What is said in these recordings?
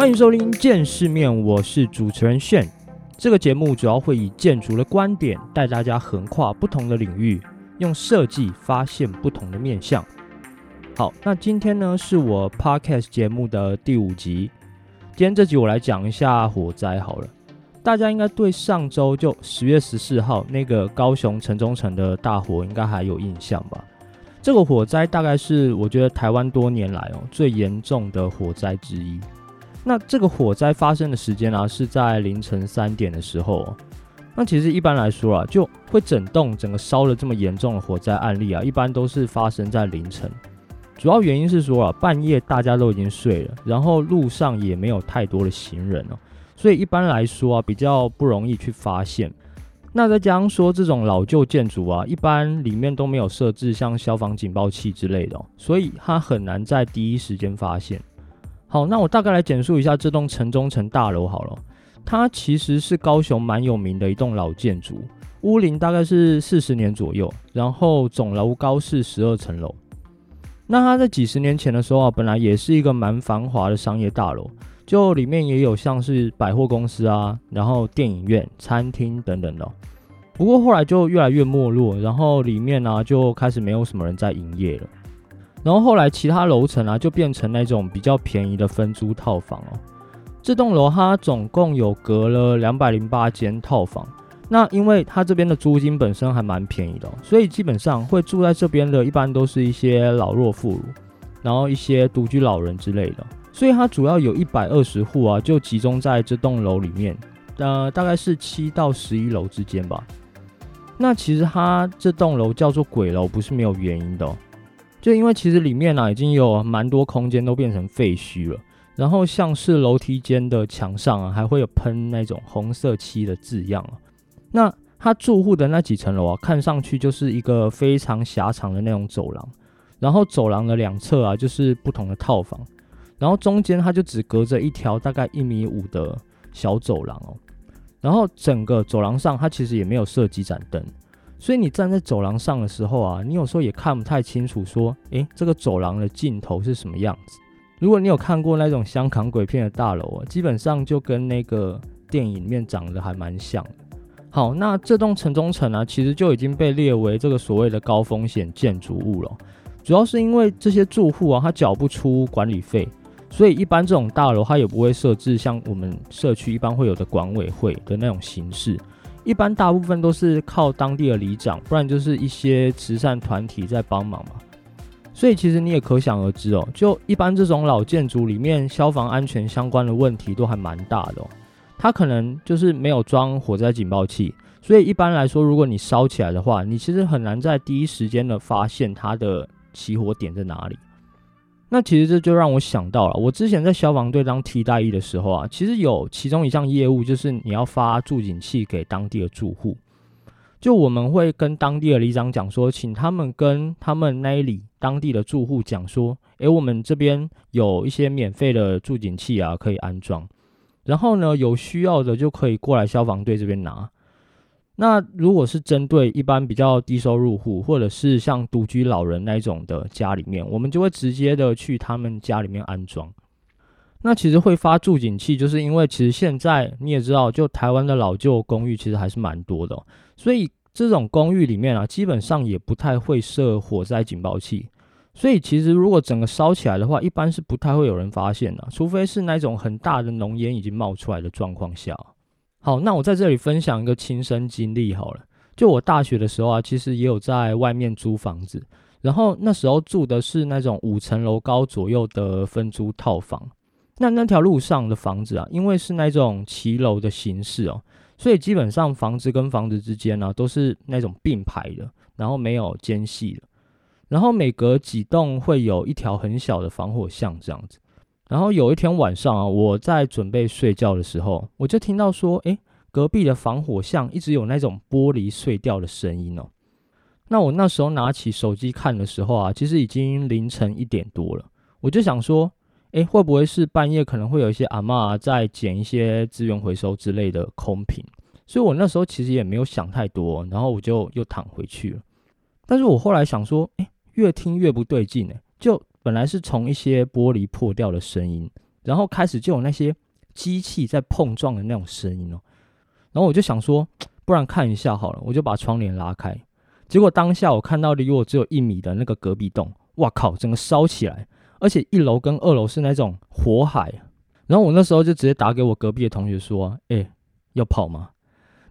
欢迎收听《见世面》，我是主持人炫。这个节目主要会以建筑的观点带大家横跨不同的领域，用设计发现不同的面向。好，那今天呢是我 podcast 节目的第五集。今天这集我来讲一下火灾好了。大家应该对上周就十月十四号那个高雄城中城的大火应该还有印象吧？这个火灾大概是我觉得台湾多年来哦最严重的火灾之一。那这个火灾发生的时间啊是在凌晨三点的时候。那其实一般来说啊，就会整栋整个烧了这么严重的火灾案例啊，一般都是发生在凌晨。主要原因是说啊，半夜大家都已经睡了，然后路上也没有太多的行人哦，所以一般来说啊，比较不容易去发现。那再加上说这种老旧建筑啊，一般里面都没有设置像消防警报器之类的，所以它很难在第一时间发现。好，那我大概来简述一下这栋城中城大楼好了。它其实是高雄蛮有名的一栋老建筑，屋龄大概是四十年左右，然后总楼高是十二层楼。那它在几十年前的时候啊，本来也是一个蛮繁华的商业大楼，就里面也有像是百货公司啊，然后电影院、餐厅等等的。不过后来就越来越没落，然后里面呢就开始没有什么人在营业了。然后后来其他楼层啊就变成那种比较便宜的分租套房哦。这栋楼它总共有隔了两百零八间套房。那因为它这边的租金本身还蛮便宜的，所以基本上会住在这边的一般都是一些老弱妇孺，然后一些独居老人之类的。所以它主要有一百二十户啊，就集中在这栋楼里面，呃，大概是七到十一楼之间吧。那其实它这栋楼叫做鬼楼，不是没有原因的。就因为其实里面呢已经有蛮多空间都变成废墟了，然后像是楼梯间的墙上啊还会有喷那种红色漆的字样啊。那它住户的那几层楼啊，看上去就是一个非常狭长的那种走廊，然后走廊的两侧啊就是不同的套房，然后中间它就只隔着一条大概一米五的小走廊哦，然后整个走廊上它其实也没有设几盏灯。所以你站在走廊上的时候啊，你有时候也看不太清楚，说，诶，这个走廊的尽头是什么样子？如果你有看过那种香港鬼片的大楼啊，基本上就跟那个电影里面长得还蛮像。好，那这栋城中城啊，其实就已经被列为这个所谓的高风险建筑物了。主要是因为这些住户啊，他缴不出管理费，所以一般这种大楼它也不会设置像我们社区一般会有的管委会的那种形式。一般大部分都是靠当地的里长，不然就是一些慈善团体在帮忙嘛。所以其实你也可想而知哦，就一般这种老建筑里面，消防安全相关的问题都还蛮大的。哦它可能就是没有装火灾警报器，所以一般来说，如果你烧起来的话，你其实很难在第一时间的发现它的起火点在哪里。那其实这就让我想到了，我之前在消防队当替代役的时候啊，其实有其中一项业务就是你要发助警器给当地的住户，就我们会跟当地的里长讲说，请他们跟他们那里当地的住户讲说，诶，我们这边有一些免费的助警器啊，可以安装，然后呢，有需要的就可以过来消防队这边拿。那如果是针对一般比较低收入户，或者是像独居老人那种的家里面，我们就会直接的去他们家里面安装。那其实会发助警器，就是因为其实现在你也知道，就台湾的老旧公寓其实还是蛮多的，所以这种公寓里面啊，基本上也不太会设火灾警报器。所以其实如果整个烧起来的话，一般是不太会有人发现的，除非是那种很大的浓烟已经冒出来的状况下。好，那我在这里分享一个亲身经历好了。就我大学的时候啊，其实也有在外面租房子，然后那时候住的是那种五层楼高左右的分租套房。那那条路上的房子啊，因为是那种骑楼的形式哦，所以基本上房子跟房子之间呢都是那种并排的，然后没有间隙的，然后每隔几栋会有一条很小的防火巷这样子。然后有一天晚上啊，我在准备睡觉的时候，我就听到说，诶，隔壁的防火巷一直有那种玻璃碎掉的声音哦。那我那时候拿起手机看的时候啊，其实已经凌晨一点多了。我就想说，诶，会不会是半夜可能会有一些阿嬷在捡一些资源回收之类的空瓶？所以我那时候其实也没有想太多，然后我就又躺回去了。但是我后来想说，诶，越听越不对劲诶，就。本来是从一些玻璃破掉的声音，然后开始就有那些机器在碰撞的那种声音哦。然后我就想说，不然看一下好了，我就把窗帘拉开。结果当下我看到离我只有一米的那个隔壁栋，哇靠，整个烧起来，而且一楼跟二楼是那种火海。然后我那时候就直接打给我隔壁的同学说：“哎，要跑吗？”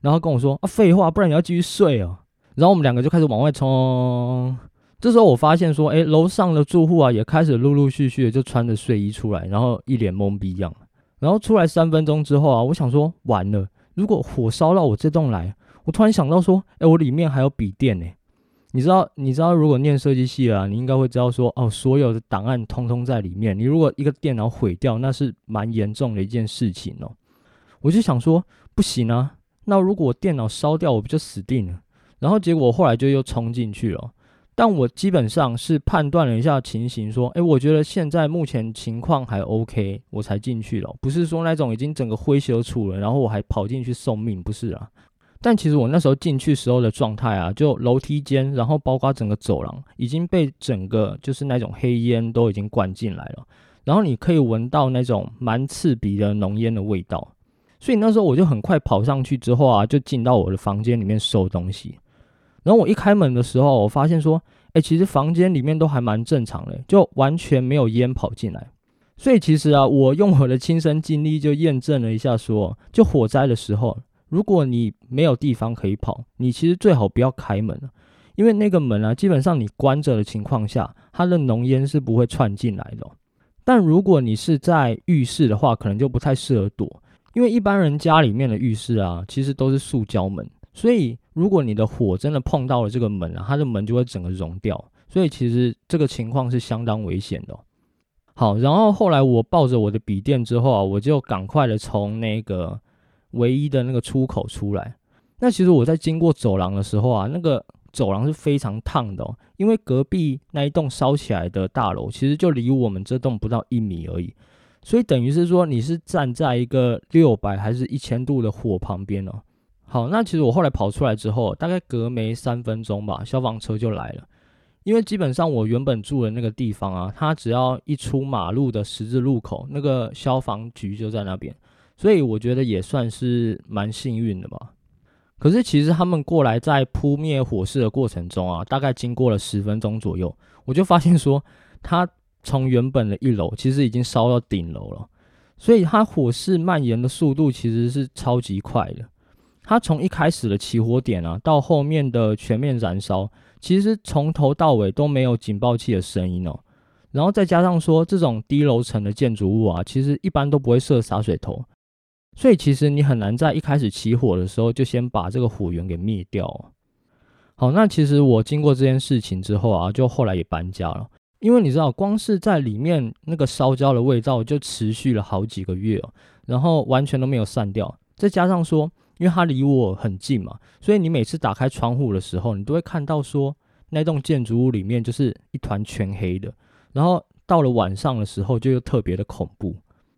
然后跟我说：“啊，废话，不然你要继续睡哦。”然后我们两个就开始往外冲。这时候我发现说：“哎，楼上的住户啊，也开始陆陆续续的就穿着睡衣出来，然后一脸懵逼样。然后出来三分钟之后啊，我想说完了，如果火烧到我这栋来。”我突然想到说，哎，我里面还有笔电呢。你知道，你知道，如果念设计系啊，你应该会知道说，哦，所有的档案通通在里面。你如果一个电脑毁掉，那是蛮严重的一件事情哦。我就想说，不行啊，那如果我电脑烧掉，我不就死定了？然后结果后来就又冲进去了。但我基本上是判断了一下情形，说，哎，我觉得现在目前情况还 OK，我才进去了，不是说那种已经整个灰修处了，然后我还跑进去送命，不是啊。但其实我那时候进去时候的状态啊，就楼梯间，然后包括整个走廊，已经被整个就是那种黑烟都已经灌进来了，然后你可以闻到那种蛮刺鼻的浓烟的味道，所以那时候我就很快跑上去之后啊，就进到我的房间里面收东西。然后我一开门的时候，我发现说，哎，其实房间里面都还蛮正常的，就完全没有烟跑进来。所以其实啊，我用我的亲身经历就验证了一下，说就火灾的时候。如果你没有地方可以跑，你其实最好不要开门，因为那个门啊，基本上你关着的情况下，它的浓烟是不会窜进来的。但如果你是在浴室的话，可能就不太适合躲，因为一般人家里面的浴室啊，其实都是塑胶门，所以如果你的火真的碰到了这个门啊，它的门就会整个融掉，所以其实这个情况是相当危险的。好，然后后来我抱着我的笔电之后啊，我就赶快的从那个。唯一的那个出口出来，那其实我在经过走廊的时候啊，那个走廊是非常烫的，因为隔壁那一栋烧起来的大楼其实就离我们这栋不到一米而已，所以等于是说你是站在一个六百还是一千度的火旁边哦。好，那其实我后来跑出来之后，大概隔没三分钟吧，消防车就来了，因为基本上我原本住的那个地方啊，它只要一出马路的十字路口，那个消防局就在那边。所以我觉得也算是蛮幸运的吧。可是其实他们过来在扑灭火势的过程中啊，大概经过了十分钟左右，我就发现说，它从原本的一楼其实已经烧到顶楼了。所以它火势蔓延的速度其实是超级快的。它从一开始的起火点啊，到后面的全面燃烧，其实从头到尾都没有警报器的声音哦。然后再加上说，这种低楼层的建筑物啊，其实一般都不会设洒水头。所以其实你很难在一开始起火的时候就先把这个火源给灭掉。好，那其实我经过这件事情之后啊，就后来也搬家了，因为你知道，光是在里面那个烧焦的味道就持续了好几个月哦，然后完全都没有散掉。再加上说，因为它离我很近嘛，所以你每次打开窗户的时候，你都会看到说那栋建筑物里面就是一团全黑的，然后到了晚上的时候就又特别的恐怖。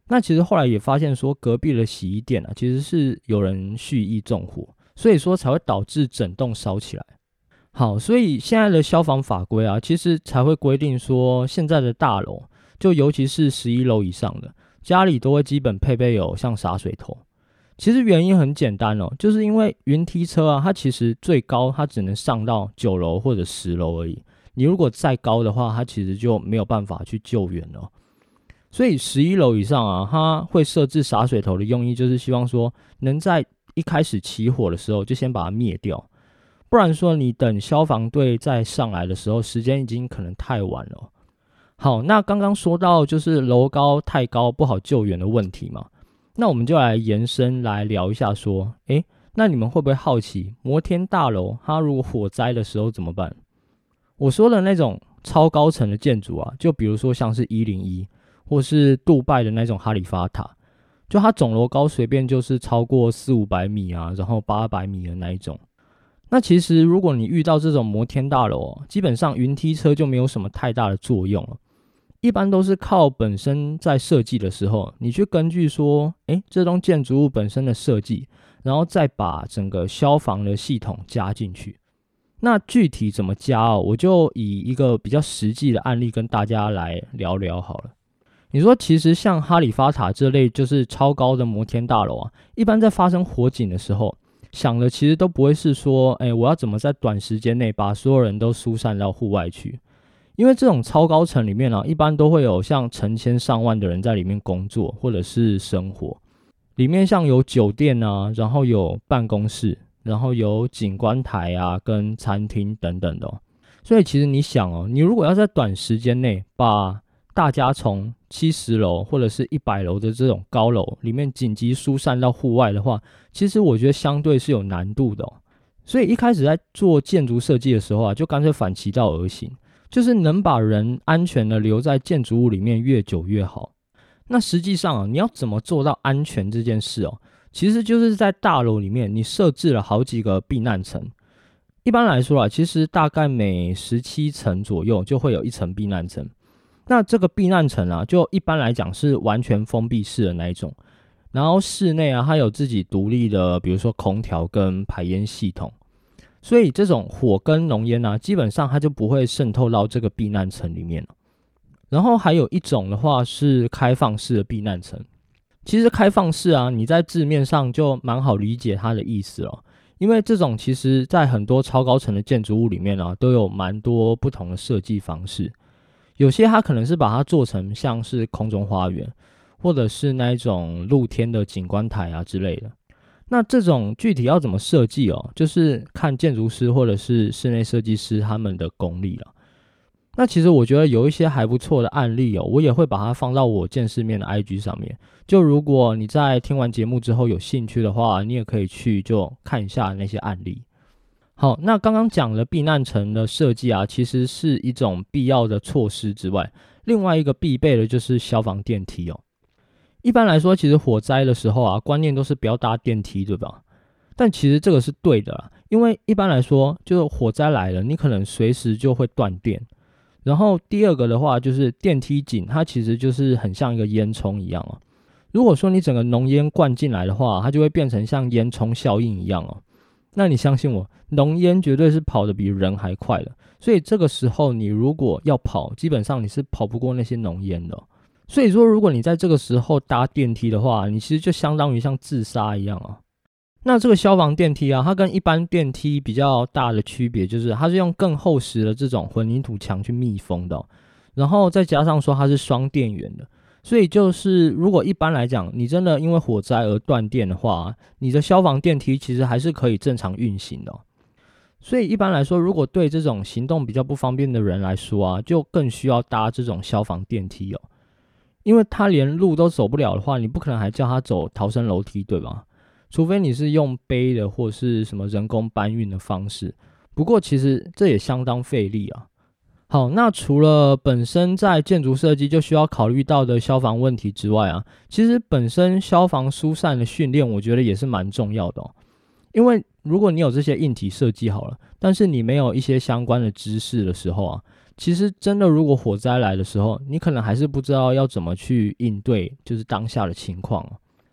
那其实后来也发现说，隔壁的洗衣店啊，其实是有人蓄意纵火，所以说才会导致整栋烧起来。好，所以现在的消防法规啊，其实才会规定说，现在的大楼，就尤其是十一楼以上的家里，都会基本配备有像洒水头。其实原因很简单哦，就是因为云梯车啊，它其实最高它只能上到九楼或者十楼而已。你如果再高的话，它其实就没有办法去救援了。所以十一楼以上啊，它会设置洒水头的用意，就是希望说能在一开始起火的时候就先把它灭掉，不然说你等消防队再上来的时候，时间已经可能太晚了。好，那刚刚说到就是楼高太高不好救援的问题嘛，那我们就来延伸来聊一下，说，诶，那你们会不会好奇摩天大楼它如果火灾的时候怎么办？我说的那种超高层的建筑啊，就比如说像是一零一。或是杜拜的那种哈利法塔，就它总楼高随便就是超过四五百米啊，然后八百米的那一种。那其实如果你遇到这种摩天大楼，基本上云梯车就没有什么太大的作用了。一般都是靠本身在设计的时候，你去根据说，诶，这栋建筑物本身的设计，然后再把整个消防的系统加进去。那具体怎么加哦？我就以一个比较实际的案例跟大家来聊聊好了。你说，其实像哈利法塔这类就是超高的摩天大楼啊，一般在发生火警的时候，想的其实都不会是说，哎，我要怎么在短时间内把所有人都疏散到户外去？因为这种超高层里面呢，一般都会有像成千上万的人在里面工作或者是生活，里面像有酒店啊，然后有办公室，然后有景观台啊，跟餐厅等等的。哦所以其实你想哦，你如果要在短时间内把大家从七十楼或者是一百楼的这种高楼里面紧急疏散到户外的话，其实我觉得相对是有难度的。哦所以一开始在做建筑设计的时候啊，就干脆反其道而行，就是能把人安全的留在建筑物里面越久越好。那实际上啊，你要怎么做到安全这件事哦？其实就是在大楼里面你设置了好几个避难层。一般来说啊，其实大概每十七层左右就会有一层避难层。那这个避难层啊，就一般来讲是完全封闭式的那一种，然后室内啊，它有自己独立的，比如说空调跟排烟系统，所以这种火跟浓烟啊，基本上它就不会渗透到这个避难层里面然后还有一种的话是开放式的避难层，其实开放式啊，你在字面上就蛮好理解它的意思了，因为这种其实在很多超高层的建筑物里面啊，都有蛮多不同的设计方式。有些它可能是把它做成像是空中花园，或者是那一种露天的景观台啊之类的。那这种具体要怎么设计哦，就是看建筑师或者是室内设计师他们的功力了。那其实我觉得有一些还不错的案例哦，我也会把它放到我见世面的 IG 上面。就如果你在听完节目之后有兴趣的话，你也可以去就看一下那些案例。好，那刚刚讲了避难层的设计啊，其实是一种必要的措施之外，另外一个必备的就是消防电梯哦。一般来说，其实火灾的时候啊，观念都是不要搭电梯，对吧？但其实这个是对的啦，因为一般来说，就是火灾来了，你可能随时就会断电。然后第二个的话，就是电梯井，它其实就是很像一个烟囱一样哦。如果说你整个浓烟灌进来的话，它就会变成像烟囱效应一样哦。那你相信我，浓烟绝对是跑得比人还快的。所以这个时候，你如果要跑，基本上你是跑不过那些浓烟的。所以说，如果你在这个时候搭电梯的话，你其实就相当于像自杀一样啊。那这个消防电梯啊，它跟一般电梯比较大的区别就是，它是用更厚实的这种混凝土墙去密封的，然后再加上说它是双电源的。所以就是，如果一般来讲，你真的因为火灾而断电的话，你的消防电梯其实还是可以正常运行的。所以一般来说，如果对这种行动比较不方便的人来说啊，就更需要搭这种消防电梯哦，因为他连路都走不了的话，你不可能还叫他走逃生楼梯，对吧？除非你是用背的或是什么人工搬运的方式，不过其实这也相当费力啊。好，那除了本身在建筑设计就需要考虑到的消防问题之外啊，其实本身消防疏散的训练，我觉得也是蛮重要的哦。因为如果你有这些硬体设计好了，但是你没有一些相关的知识的时候啊，其实真的如果火灾来的时候，你可能还是不知道要怎么去应对，就是当下的情况。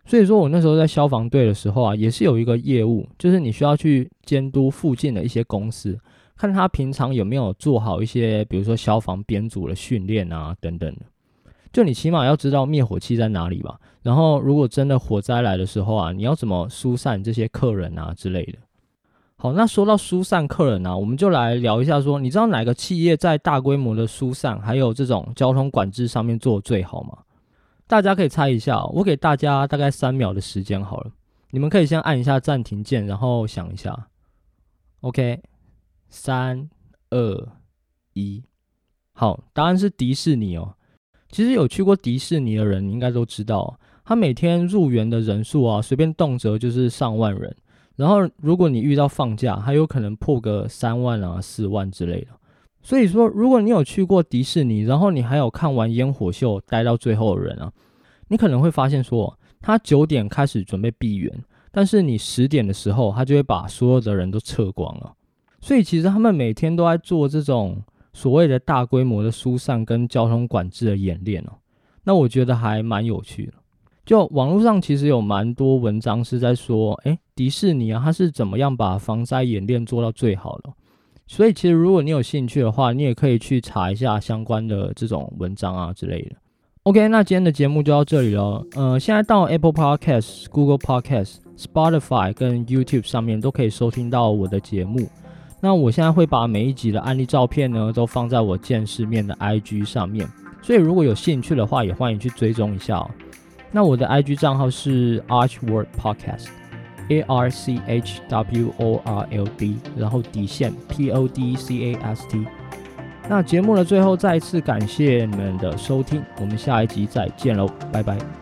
所以说我那时候在消防队的时候啊，也是有一个业务，就是你需要去监督附近的一些公司。看他平常有没有做好一些，比如说消防编组的训练啊，等等的。就你起码要知道灭火器在哪里吧。然后，如果真的火灾来的时候啊，你要怎么疏散这些客人啊之类的。好，那说到疏散客人啊，我们就来聊一下，说你知道哪个企业在大规模的疏散还有这种交通管制上面做的最好吗？大家可以猜一下，我给大家大概三秒的时间好了，你们可以先按一下暂停键，然后想一下。OK。三二一，好，答案是迪士尼哦。其实有去过迪士尼的人，应该都知道，他每天入园的人数啊，随便动辄就是上万人。然后，如果你遇到放假，还有可能破个三万啊、四万之类的。所以说，如果你有去过迪士尼，然后你还有看完烟火秀待到最后的人啊，你可能会发现说，他九点开始准备闭园，但是你十点的时候，他就会把所有的人都撤光了。所以其实他们每天都在做这种所谓的大规模的疏散跟交通管制的演练哦。那我觉得还蛮有趣的。就网络上其实有蛮多文章是在说，诶，迪士尼啊，它是怎么样把防灾演练做到最好的。所以其实如果你有兴趣的话，你也可以去查一下相关的这种文章啊之类的。OK，那今天的节目就到这里了。呃，现在到 Apple Podcast、Google Podcast、Spotify 跟 YouTube 上面都可以收听到我的节目。那我现在会把每一集的案例照片呢，都放在我见世面的 IG 上面，所以如果有兴趣的话，也欢迎去追踪一下哦。那我的 IG 账号是 Archword Podcast，A R C H W O R L D，然后底线 P O D C A S T。那节目的最后，再一次感谢你们的收听，我们下一集再见喽，拜拜。